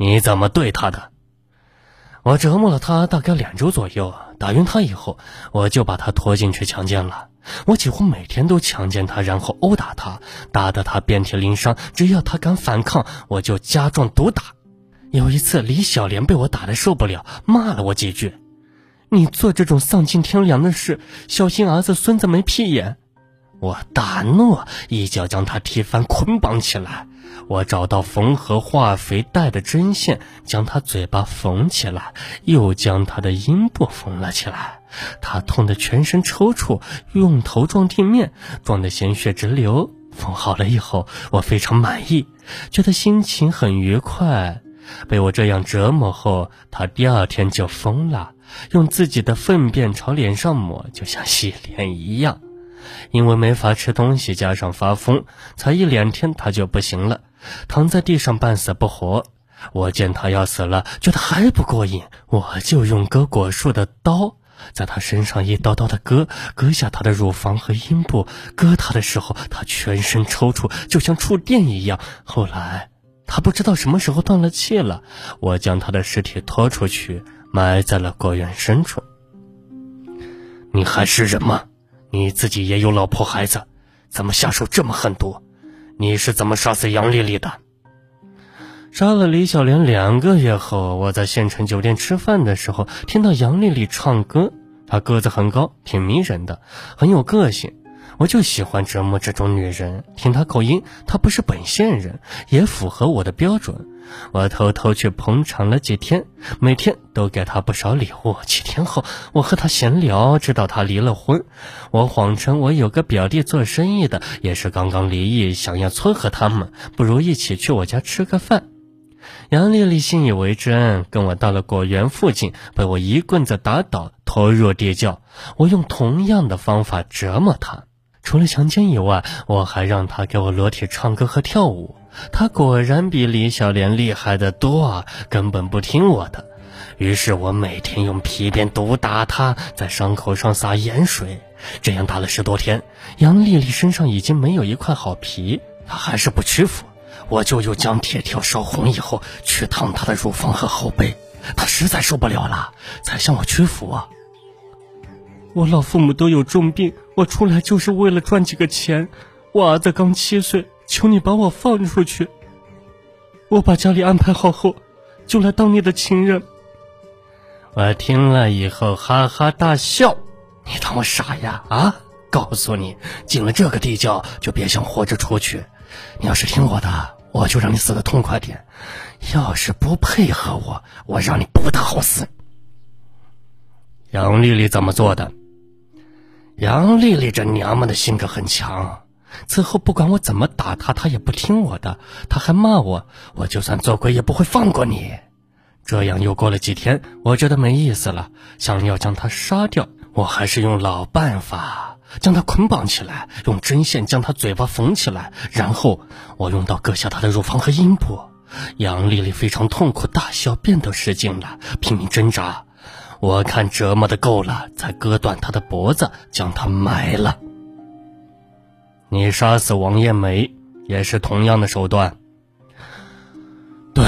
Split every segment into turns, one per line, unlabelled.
你怎么对他的？我折磨了他大概两周左右，打晕他以后，我就把他拖进去强奸了。我几乎每天都强奸他，然后殴打他，打得他遍体鳞伤。只要他敢反抗，我就加重毒打。有一次，李小莲被我打得受不了，骂了我几句：“你做这种丧尽天良的事，小心儿子孙子没屁眼。”我大怒，一脚将他踢翻，捆绑起来。我找到缝合化肥带的针线，将他嘴巴缝起来，又将他的阴部缝了起来。他痛得全身抽搐，用头撞地面，撞得鲜血直流。缝好了以后，我非常满意，觉得心情很愉快。被我这样折磨后，他第二天就疯了，用自己的粪便朝脸上抹，就像洗脸一样。因为没法吃东西，加上发疯，才一两天他就不行了，躺在地上半死不活。我见他要死了，觉得还不过瘾，我就用割果树的刀在他身上一刀刀的割，割下他的乳房和阴部。割他的时候，他全身抽搐，就像触电一样。后来他不知道什么时候断了气了，我将他的尸体拖出去，埋在了果园深处。你还是人吗？你自己也有老婆孩子，怎么下手这么狠毒？你是怎么杀死杨丽丽的？杀了李小莲两个月后，我在县城酒店吃饭的时候，听到杨丽丽唱歌。她个子很高，挺迷人的，很有个性。我就喜欢折磨这种女人。听她口音，她不是本县人，也符合我的标准。我偷偷去捧场了几天，每天都给她不少礼物。几天后，我和她闲聊，知道她离了婚。我谎称我有个表弟做生意的，也是刚刚离异，想要撮合他们，不如一起去我家吃个饭。杨丽丽信以为真，跟我到了果园附近，被我一棍子打倒，拖入地窖。我用同样的方法折磨她。除了强奸以外，我还让她给我裸体唱歌和跳舞。她果然比李小莲厉害的多啊，根本不听我的。于是我每天用皮鞭毒打她，在伤口上撒盐水，这样打了十多天，杨丽丽身上已经没有一块好皮，她还是不屈服。我就又将铁条烧红以后，去烫她的乳房和后背，她实在受不了了，才向我屈服。啊。我老父母都有重病，我出来就是为了赚几个钱。我儿子刚七岁，求你把我放出去。我把家里安排好后，就来当你的情人。我听了以后哈哈大笑，你当我傻呀？啊！告诉你，进了这个地窖就别想活着出去。你要是听我的，我就让你死的痛快点；要是不配合我，我让你不得好死。杨丽丽怎么做的？杨丽丽这娘们的性格很强，此后不管我怎么打她，她也不听我的，她还骂我，我就算做鬼也不会放过你。这样又过了几天，我觉得没意思了，想要将她杀掉，我还是用老办法，将她捆绑起来，用针线将她嘴巴缝起来，然后我用刀割下她的乳房和阴部。杨丽丽非常痛苦，大小便都失禁了，拼命挣扎。我看折磨的够了，才割断他的脖子，将他埋了。你杀死王艳梅也是同样的手段。对，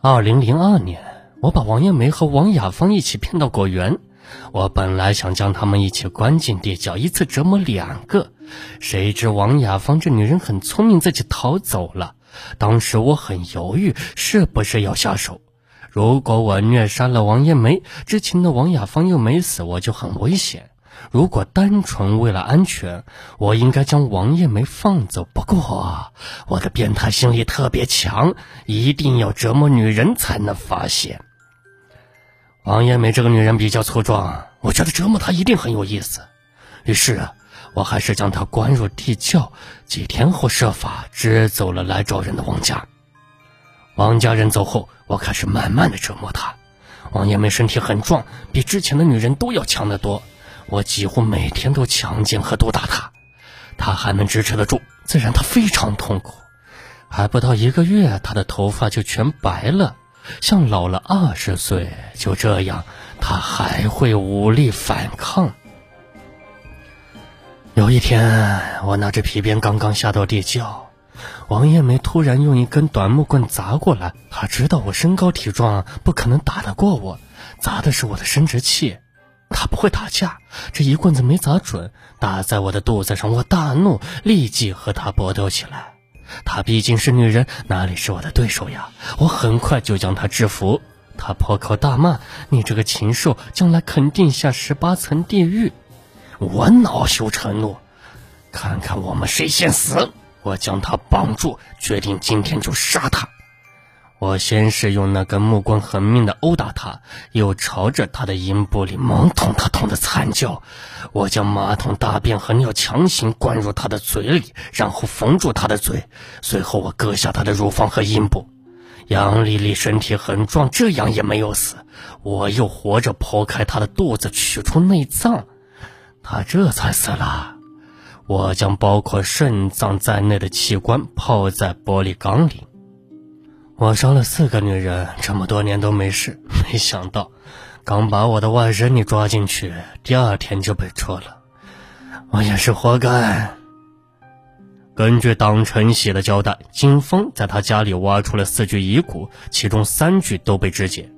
二零零二年，我把王艳梅和王雅芳一起骗到果园。我本来想将他们一起关进地窖，一次折磨两个。谁知王雅芳这女人很聪明，自己逃走了。当时我很犹豫，是不是要下手。如果我虐杀了王艳梅，知情的王雅芳又没死，我就很危险。如果单纯为了安全，我应该将王艳梅放走。不过，我的变态心理特别强，一定要折磨女人才能发现。王艳梅这个女人比较粗壮，我觉得折磨她一定很有意思。于是，我还是将她关入地窖。几天后，设法支走了来找人的王家。王家人走后，我开始慢慢的折磨她。王艳梅身体很壮，比之前的女人都要强得多。我几乎每天都强奸和毒打她，她还能支持得住，自然她非常痛苦。还不到一个月，她的头发就全白了，像老了二十岁。就这样，她还会无力反抗。有一天，我拿着皮鞭刚刚下到地窖。王艳梅突然用一根短木棍砸过来，她知道我身高体壮，不可能打得过我，砸的是我的生殖器。她不会打架，这一棍子没砸准，打在我的肚子上。我大怒，立即和她搏斗起来。她毕竟是女人，哪里是我的对手呀？我很快就将她制服。她破口大骂：“你这个禽兽，将来肯定下十八层地狱！”我恼羞成怒，看看我们谁先死！我将他绑住，决定今天就杀他。我先是用那根木棍狠命的殴打他，又朝着他的阴部里猛捅，他痛得惨叫。我将马桶大便和尿强行灌入他的嘴里，然后缝住他的嘴。随后我割下他的乳房和阴部。杨丽丽身体很壮，这样也没有死。我又活着剖开她的肚子，取出内脏，她这才死了。我将包括肾脏在内的器官泡在玻璃缸里。我杀了四个女人，这么多年都没事。没想到，刚把我的外甥女抓进去，第二天就被捉了。我也是活该。根据党晨喜的交代，警方在他家里挖出了四具遗骨，其中三具都被肢解。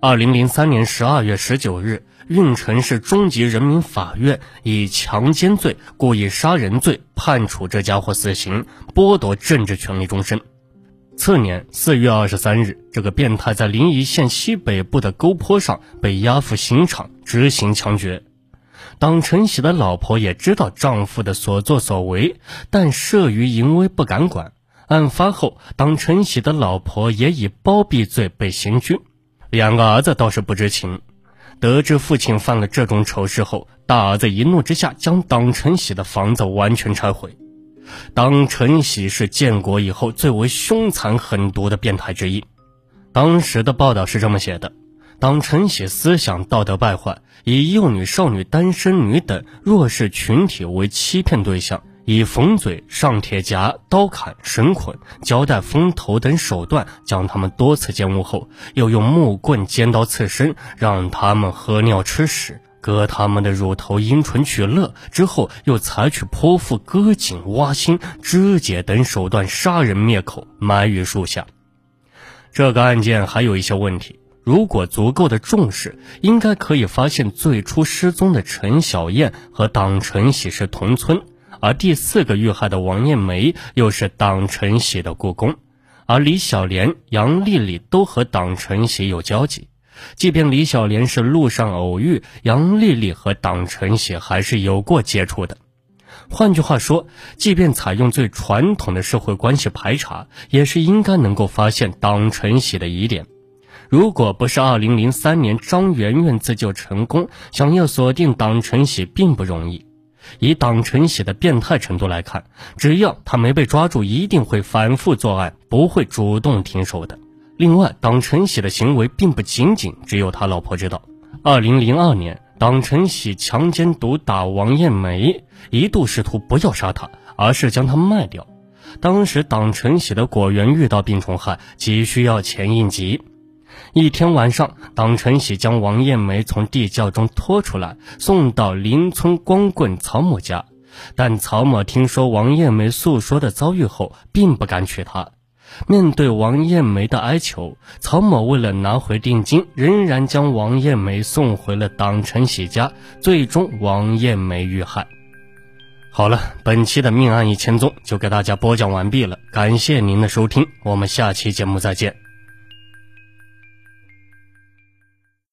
二零零三年十二月十九日，运城市中级人民法院以强奸罪、故意杀人罪判处这家伙死刑，剥夺政治权利终身。次年四月二十三日，这个变态在临沂县西北部的沟坡上被押赴刑场执行枪决。党晨喜的老婆也知道丈夫的所作所为，但慑于淫威不敢管。案发后，党晨喜的老婆也以包庇罪被刑拘，两个儿子倒是不知情。得知父亲犯了这种丑事后，大儿子一怒之下将党晨喜的房子完全拆毁。党晨喜是建国以后最为凶残狠毒的变态之一。当时的报道是这么写的：党晨喜思想道德败坏，以幼女、少女、单身女等弱势群体为欺骗对象，以缝嘴、上铁夹、刀砍、绳捆、胶带封头等手段将他们多次奸污后，又用木棍、尖刀刺身，让他们喝尿吃屎。割他们的乳头、阴唇取乐之后，又采取剖腹、割颈、挖心、肢解等手段杀人灭口，埋于树下。这个案件还有一些问题，如果足够的重视，应该可以发现最初失踪的陈小燕和党晨喜是同村，而第四个遇害的王艳梅又是党晨喜的故宫，而李小莲、杨丽丽都和党晨喜有交集。即便李小莲是路上偶遇杨丽丽和党晨喜，还是有过接触的。换句话说，即便采用最传统的社会关系排查，也是应该能够发现党晨喜的疑点。如果不是2003年张媛媛自救成功，想要锁定党晨喜并不容易。以党晨喜的变态程度来看，只要他没被抓住，一定会反复作案，不会主动停手的。另外，党晨喜的行为并不仅仅只有他老婆知道。二零零二年，党晨喜强奸毒打王艳梅，一度试图不要杀她，而是将她卖掉。当时，党晨喜的果园遇到病虫害，急需要钱应急。一天晚上，党晨喜将王艳梅从地窖中拖出来，送到邻村光棍曹某家。但曹某听说王艳梅诉说的遭遇后，并不敢娶她。面对王艳梅的哀求，曹某为了拿回定金，仍然将王艳梅送回了党晨喜家，最终王艳梅遇害。好了，本期的命案一千宗就给大家播讲完毕了，感谢您的收听，我们下期节目再见。